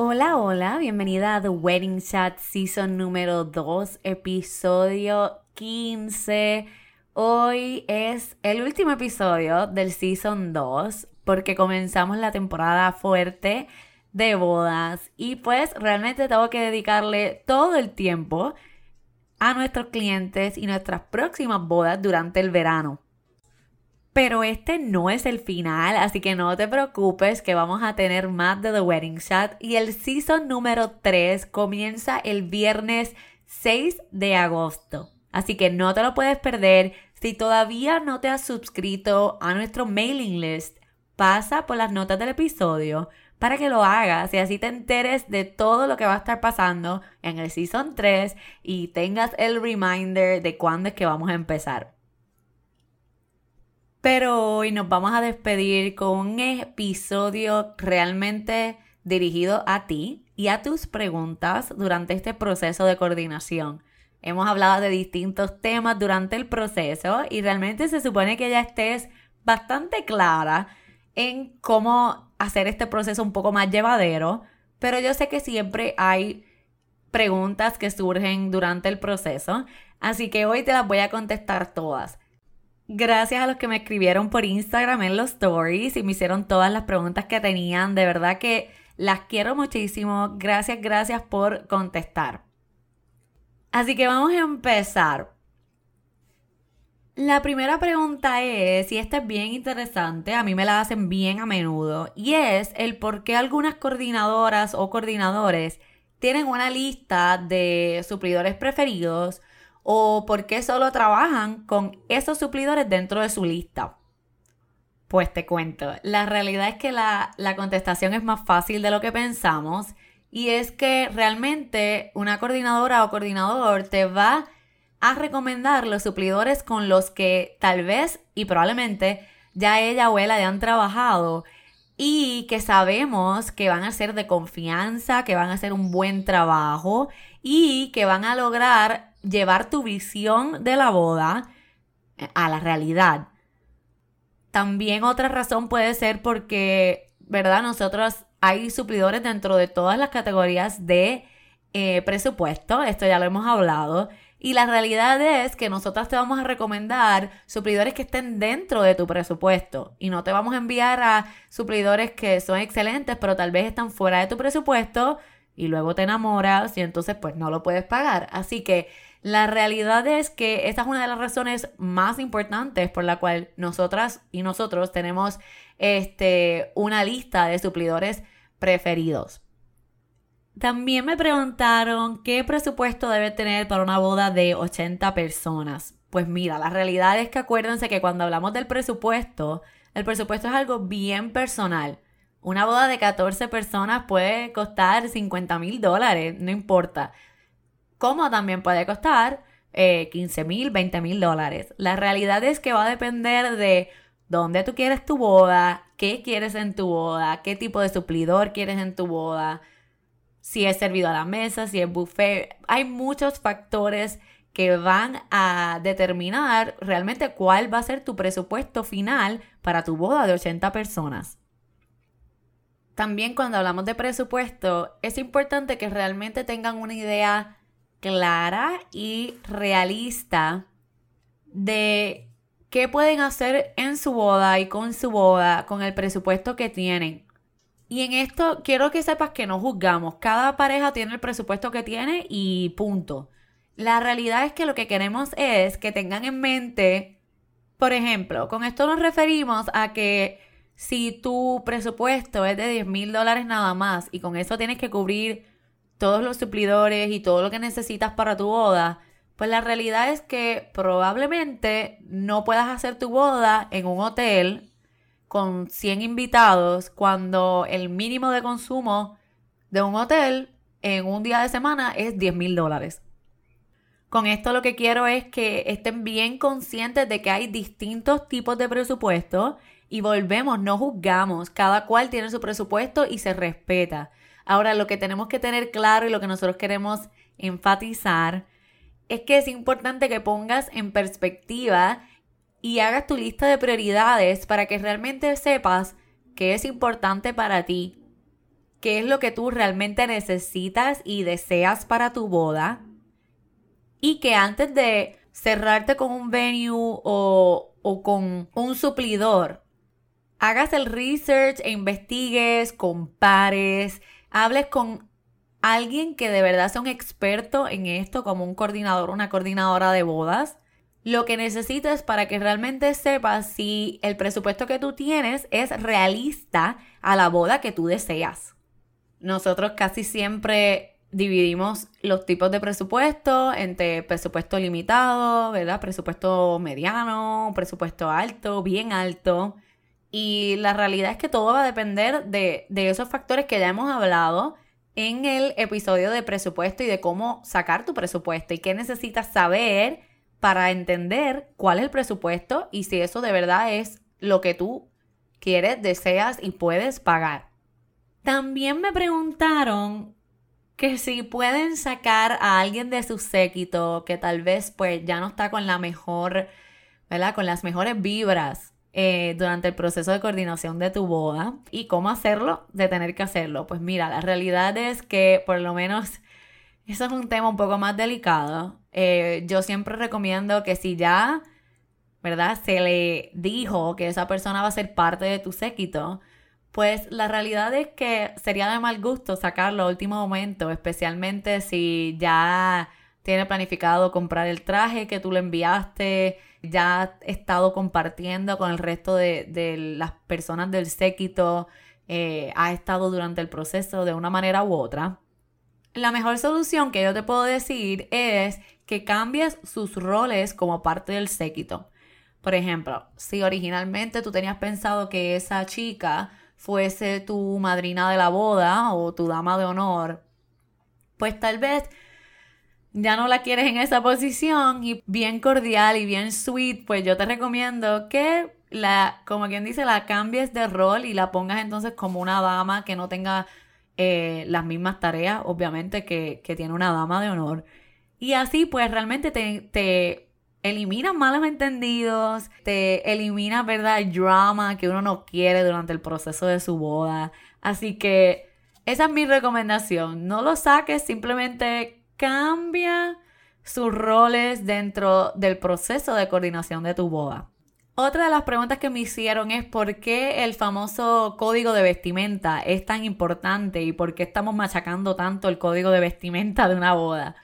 Hola, hola, bienvenida a The Wedding Chat Season número 2, episodio 15. Hoy es el último episodio del Season 2 porque comenzamos la temporada fuerte de bodas y pues realmente tengo que dedicarle todo el tiempo a nuestros clientes y nuestras próximas bodas durante el verano. Pero este no es el final, así que no te preocupes que vamos a tener más de The Wedding Chat y el season número 3 comienza el viernes 6 de agosto. Así que no te lo puedes perder. Si todavía no te has suscrito a nuestro mailing list, pasa por las notas del episodio para que lo hagas y así te enteres de todo lo que va a estar pasando en el Season 3 y tengas el reminder de cuándo es que vamos a empezar. Pero hoy nos vamos a despedir con un episodio realmente dirigido a ti y a tus preguntas durante este proceso de coordinación. Hemos hablado de distintos temas durante el proceso y realmente se supone que ya estés bastante clara en cómo hacer este proceso un poco más llevadero, pero yo sé que siempre hay preguntas que surgen durante el proceso, así que hoy te las voy a contestar todas. Gracias a los que me escribieron por Instagram en los stories y me hicieron todas las preguntas que tenían, de verdad que las quiero muchísimo. Gracias, gracias por contestar. Así que vamos a empezar. La primera pregunta es, y esta es bien interesante, a mí me la hacen bien a menudo, y es el por qué algunas coordinadoras o coordinadores tienen una lista de suplidores preferidos o por qué solo trabajan con esos suplidores dentro de su lista. Pues te cuento, la realidad es que la, la contestación es más fácil de lo que pensamos y es que realmente una coordinadora o coordinador te va a recomendar los suplidores con los que tal vez y probablemente ya ella o él hayan trabajado y que sabemos que van a ser de confianza, que van a hacer un buen trabajo y que van a lograr llevar tu visión de la boda a la realidad. También otra razón puede ser porque, ¿verdad? Nosotros hay suplidores dentro de todas las categorías de eh, presupuesto, esto ya lo hemos hablado. Y la realidad es que nosotras te vamos a recomendar suplidores que estén dentro de tu presupuesto y no te vamos a enviar a suplidores que son excelentes pero tal vez están fuera de tu presupuesto y luego te enamoras y entonces pues no lo puedes pagar. Así que la realidad es que esta es una de las razones más importantes por la cual nosotras y nosotros tenemos este, una lista de suplidores preferidos. También me preguntaron qué presupuesto debe tener para una boda de 80 personas. Pues mira, la realidad es que acuérdense que cuando hablamos del presupuesto, el presupuesto es algo bien personal. Una boda de 14 personas puede costar 50 mil dólares, no importa. Como también puede costar 15 eh, mil, 20 mil dólares. La realidad es que va a depender de dónde tú quieres tu boda, qué quieres en tu boda, qué tipo de suplidor quieres en tu boda, si es servido a la mesa, si es buffet. Hay muchos factores que van a determinar realmente cuál va a ser tu presupuesto final para tu boda de 80 personas. También cuando hablamos de presupuesto, es importante que realmente tengan una idea clara y realista de qué pueden hacer en su boda y con su boda, con el presupuesto que tienen. Y en esto quiero que sepas que no juzgamos. Cada pareja tiene el presupuesto que tiene y punto. La realidad es que lo que queremos es que tengan en mente, por ejemplo, con esto nos referimos a que si tu presupuesto es de 10 mil dólares nada más y con eso tienes que cubrir todos los suplidores y todo lo que necesitas para tu boda, pues la realidad es que probablemente no puedas hacer tu boda en un hotel con 100 invitados cuando el mínimo de consumo de un hotel en un día de semana es 10 mil dólares. Con esto lo que quiero es que estén bien conscientes de que hay distintos tipos de presupuesto y volvemos, no juzgamos, cada cual tiene su presupuesto y se respeta. Ahora lo que tenemos que tener claro y lo que nosotros queremos enfatizar es que es importante que pongas en perspectiva y hagas tu lista de prioridades para que realmente sepas qué es importante para ti, qué es lo que tú realmente necesitas y deseas para tu boda y que antes de cerrarte con un venue o, o con un suplidor, hagas el research e investigues, compares, hables con alguien que de verdad sea un experto en esto, como un coordinador, una coordinadora de bodas, lo que necesitas para que realmente sepas si el presupuesto que tú tienes es realista a la boda que tú deseas. Nosotros casi siempre dividimos los tipos de presupuesto entre presupuesto limitado, ¿verdad? Presupuesto mediano, presupuesto alto, bien alto. Y la realidad es que todo va a depender de, de esos factores que ya hemos hablado en el episodio de presupuesto y de cómo sacar tu presupuesto y qué necesitas saber para entender cuál es el presupuesto y si eso de verdad es lo que tú quieres, deseas y puedes pagar. También me preguntaron que si pueden sacar a alguien de su séquito que tal vez pues ya no está con la mejor, ¿verdad? Con las mejores vibras eh, durante el proceso de coordinación de tu boda y cómo hacerlo de tener que hacerlo. Pues mira, la realidad es que por lo menos eso es un tema un poco más delicado. Eh, yo siempre recomiendo que si ya, ¿verdad? Se le dijo que esa persona va a ser parte de tu séquito, pues la realidad es que sería de mal gusto sacarlo a último momento, especialmente si ya tiene planificado comprar el traje que tú le enviaste, ya ha estado compartiendo con el resto de, las personas del séquito, eh, ha estado durante el proceso de una manera u otra. La mejor solución que yo te puedo decir es que cambies sus roles como parte del séquito. Por ejemplo, si originalmente tú tenías pensado que esa chica fuese tu madrina de la boda o tu dama de honor, pues tal vez ya no la quieres en esa posición y bien cordial y bien sweet, pues yo te recomiendo que la, como quien dice, la cambies de rol y la pongas entonces como una dama que no tenga eh, las mismas tareas, obviamente, que, tiene una dama de honor. Y así, pues realmente te, te elimina malos entendidos, te elimina, ¿verdad?, drama que uno no quiere durante el proceso de su boda. Así que esa es mi recomendación. No lo saques, simplemente cambia sus roles dentro del proceso de coordinación de tu boda. Otra de las preguntas que me hicieron es por qué el famoso código de vestimenta es tan importante y por qué estamos machacando tanto el código de vestimenta de una boda.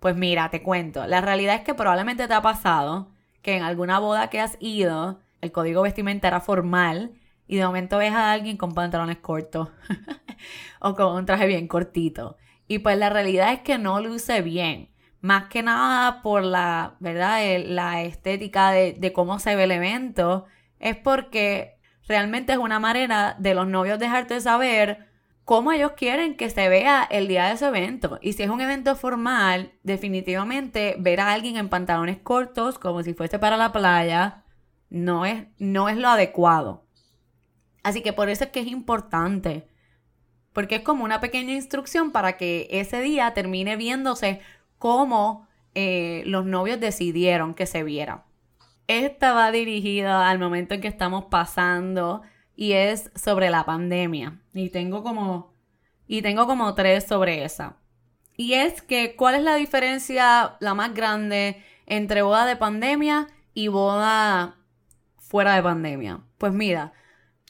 Pues mira, te cuento, la realidad es que probablemente te ha pasado que en alguna boda que has ido, el código de vestimenta era formal y de momento ves a alguien con pantalones cortos o con un traje bien cortito. Y pues la realidad es que no luce bien. Más que nada por la, ¿verdad? La estética de, cómo se ve el evento. Es porque realmente es una manera de los novios dejarte saber cómo ellos quieren que se vea el día de ese evento. Y si es un evento formal, definitivamente ver a alguien en pantalones cortos, como si fuese para la playa, no es, no es lo adecuado. Así que por eso es que es importante porque es como una pequeña instrucción para que ese día termine viéndose como eh, los novios decidieron que se viera. Esta va dirigida al momento en que estamos pasando y es sobre la pandemia. Y tengo como, y tengo como tres sobre esa. Y es que, ¿cuál es la diferencia la más grande entre boda de pandemia y boda fuera de pandemia? Pues mira,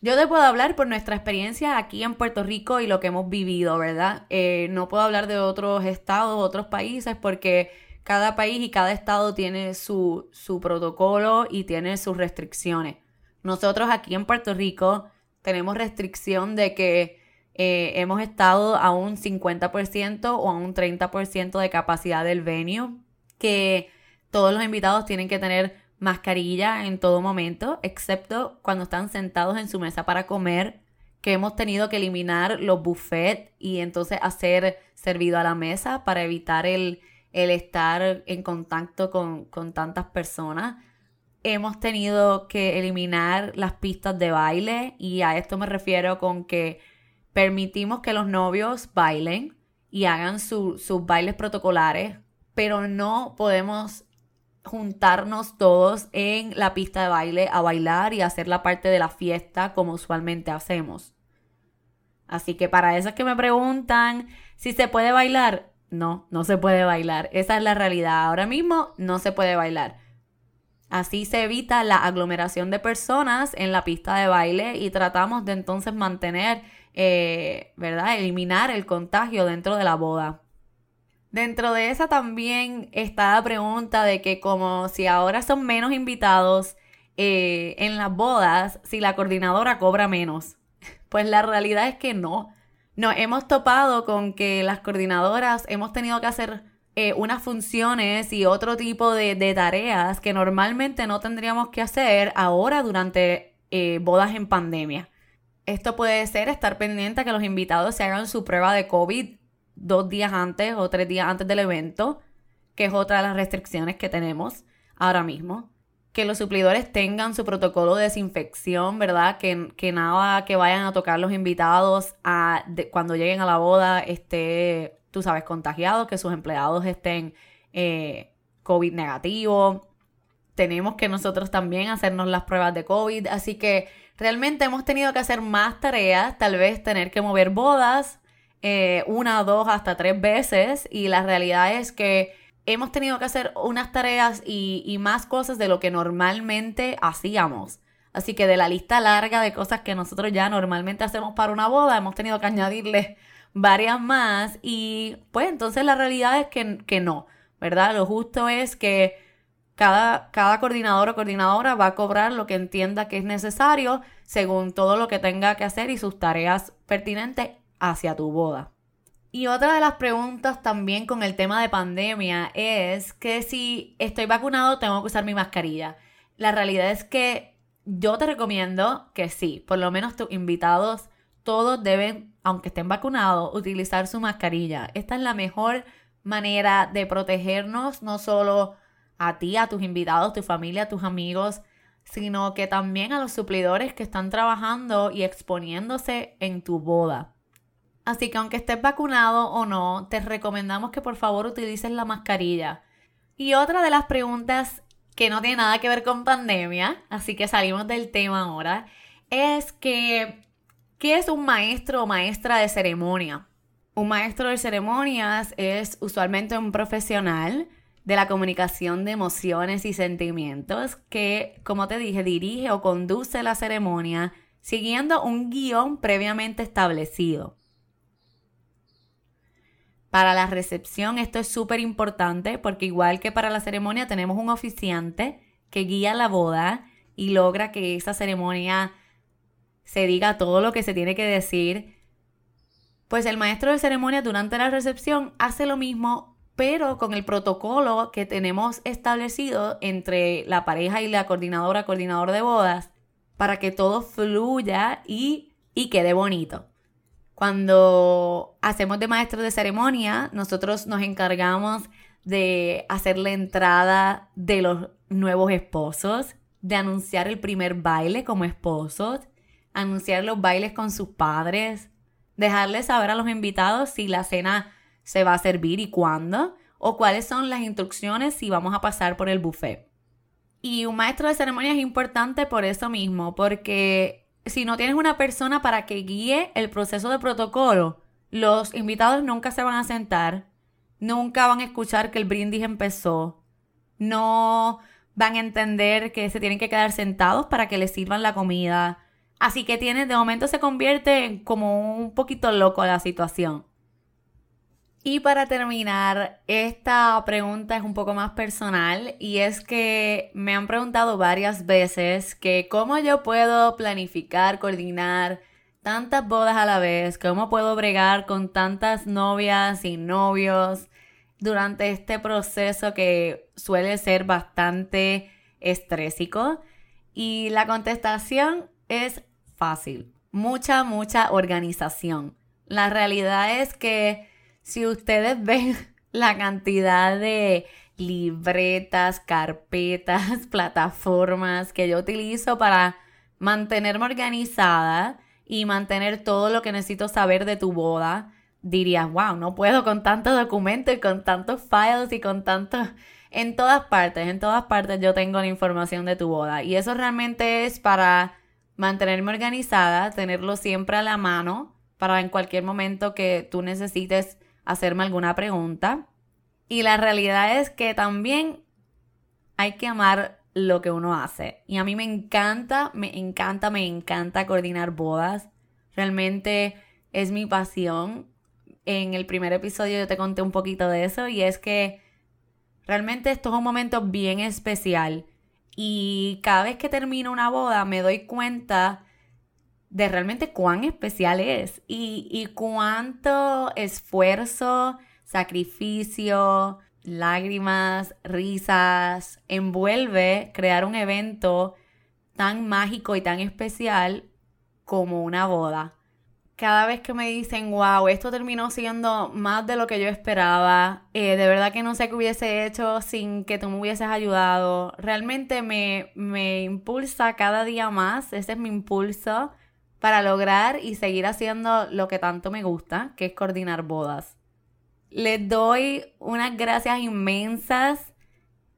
yo te puedo hablar por nuestra experiencia aquí en Puerto Rico y lo que hemos vivido, ¿verdad? Eh, no puedo hablar de otros estados, otros países, porque cada país y cada estado tiene su, su protocolo y tiene sus restricciones. Nosotros aquí en Puerto Rico tenemos restricción de que eh, hemos estado a un 50% o a un 30% de capacidad del venue, que todos los invitados tienen que tener mascarilla en todo momento, excepto cuando están sentados en su mesa para comer, que hemos tenido que eliminar los buffets y entonces hacer servido a la mesa para evitar el, el estar en contacto con, con tantas personas. Hemos tenido que eliminar las pistas de baile y a esto me refiero con que permitimos que los novios bailen y hagan sus bailes protocolares, pero no podemos juntarnos todos en la pista de baile a bailar y hacer la parte de la fiesta como usualmente hacemos. Así que para esos que me preguntan si se puede bailar, no, no se puede bailar. Esa es la realidad. Ahora mismo no se puede bailar. Así se evita la aglomeración de personas en la pista de baile y tratamos de entonces mantener, eh, ¿verdad? Eliminar el contagio dentro de la boda. Dentro de esa también está la pregunta de que como si ahora son menos invitados eh, en las bodas, si la coordinadora cobra menos. Pues la realidad es que no. Nos hemos topado con que las coordinadoras hemos tenido que hacer eh, unas funciones y otro tipo de, tareas que normalmente no tendríamos que hacer ahora durante eh, bodas en pandemia. Esto puede ser estar pendiente a que los invitados se hagan su prueba de COVID dos días antes o tres días antes del evento, que es otra de las restricciones que tenemos ahora mismo. Que los suplidores tengan su protocolo de desinfección, ¿verdad? Que, que nada que vayan a tocar los invitados a, cuando lleguen a la boda esté, tú sabes, contagiado, que sus empleados estén eh, COVID negativo. Tenemos que nosotros también hacernos las pruebas de COVID. Así que realmente hemos tenido que hacer más tareas, tal vez tener que mover bodas, eh, una, dos, hasta tres veces y la realidad es que hemos tenido que hacer unas tareas y, más cosas de lo que normalmente hacíamos. Así que de la lista larga de cosas que nosotros ya normalmente hacemos para una boda, hemos tenido que añadirle varias más y pues entonces la realidad es que, que no, ¿verdad? Lo justo es que cada, cada, coordinador o coordinadora va a cobrar lo que entienda que es necesario según todo lo que tenga que hacer y sus tareas pertinentes hacia tu boda. Y otra de las preguntas también con el tema de pandemia es que si estoy vacunado tengo que usar mi mascarilla. La realidad es que yo te recomiendo que sí, por lo menos tus invitados todos deben, aunque estén vacunados, utilizar su mascarilla. Esta es la mejor manera de protegernos, no solo a ti, a tus invitados, tu familia, tus amigos, sino que también a los suplidores que están trabajando y exponiéndose en tu boda. Así que aunque estés vacunado o no, te recomendamos que por favor utilices la mascarilla. Y otra de las preguntas que no tiene nada que ver con pandemia, así que salimos del tema ahora, es que, ¿qué es un maestro o maestra de ceremonia? Un maestro de ceremonias es usualmente un profesional de la comunicación de emociones y sentimientos que, como te dije, dirige o conduce la ceremonia siguiendo un guion previamente establecido. Para la recepción esto es súper importante porque igual que para la ceremonia tenemos un oficiante que guía la boda y logra que esa ceremonia se diga todo lo que se tiene que decir. Pues el maestro de ceremonia durante la recepción hace lo mismo, pero con el protocolo que tenemos establecido entre la pareja y la coordinadora, coordinador de bodas, para que todo fluya y, y quede bonito. Cuando hacemos de maestro de ceremonia, nosotros nos encargamos de hacer la entrada de los nuevos esposos, de anunciar el primer baile como esposos, anunciar los bailes con sus padres, dejarles saber a los invitados si la cena se va a servir y cuándo, o cuáles son las instrucciones si vamos a pasar por el buffet. Y un maestro de ceremonia es importante por eso mismo, porque si no tienes una persona para que guíe el proceso de protocolo, los invitados nunca se van a sentar, nunca van a escuchar que el brindis empezó, no van a entender que se tienen que quedar sentados para que les sirvan la comida. Así que tiene, de momento se convierte en como un poquito loco la situación. Y para terminar, esta pregunta es un poco más personal y es que me han preguntado varias veces que cómo yo puedo planificar, coordinar tantas bodas a la vez, cómo puedo bregar con tantas novias y novios durante este proceso que suele ser bastante estrésico. Y la contestación es fácil. Mucha, mucha organización. La realidad es que si ustedes ven la cantidad de libretas, carpetas, plataformas que yo utilizo para mantenerme organizada y mantener todo lo que necesito saber de tu boda, dirías, wow, no puedo con tantos documentos y con tantos files y con tantos... En todas partes, en todas partes yo tengo la información de tu boda. Y eso realmente es para mantenerme organizada, tenerlo siempre a la mano, para en cualquier momento que tú necesites hacerme alguna pregunta. Y la realidad es que también hay que amar lo que uno hace. Y a mí me encanta, me encanta, me encanta coordinar bodas. Realmente es mi pasión. En el primer episodio yo te conté un poquito de eso y es que realmente esto es un momento bien especial. Y cada vez que termino una boda me doy cuenta de realmente cuán especial es y, y cuánto esfuerzo, sacrificio, lágrimas, risas, envuelve crear un evento tan mágico y tan especial como una boda. Cada vez que me dicen, wow, esto terminó siendo más de lo que yo esperaba, eh, de verdad que no sé qué hubiese hecho sin que tú me hubieses ayudado, realmente me, me impulsa cada día más, ese es mi impulso para lograr y seguir haciendo lo que tanto me gusta, que es coordinar bodas. Les doy unas gracias inmensas.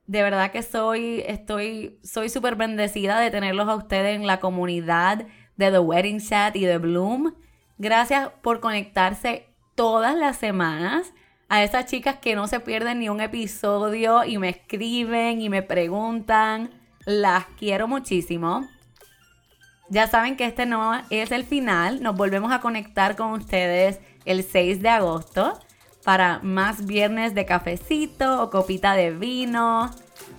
De verdad que soy, estoy, soy súper bendecida de tenerlos a ustedes en la comunidad de The Wedding Chat y de Bloom. Gracias por conectarse todas las semanas a esas chicas que no se pierden ni un episodio y me escriben y me preguntan. Las quiero muchísimo. Ya saben que este no es el final. Nos volvemos a conectar con ustedes el 6 de agosto para más viernes de cafecito o copita de vino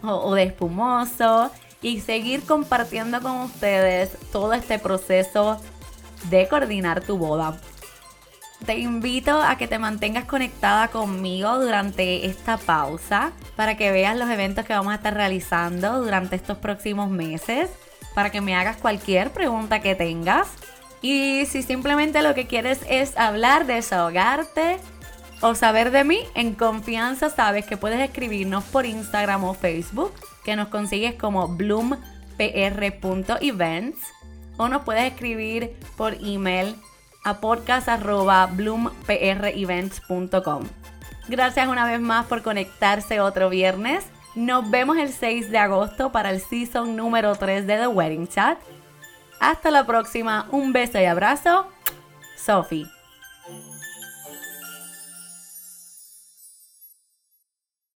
o, de espumoso y seguir compartiendo con ustedes todo este proceso de coordinar tu boda. Te invito a que te mantengas conectada conmigo durante esta pausa para que veas los eventos que vamos a estar realizando durante estos próximos meses para que me hagas cualquier pregunta que tengas. Y si simplemente lo que quieres es hablar, desahogarte o saber de mí, en confianza sabes que puedes escribirnos por Instagram o Facebook, que nos consigues como bloompr.events, o nos puedes escribir por email a podcast.bloomprevents.com. Gracias una vez más por conectarse otro viernes. Nos vemos el 6 de agosto para el season número 3 de The Wedding Chat. Hasta la próxima, un beso y abrazo. Sophie.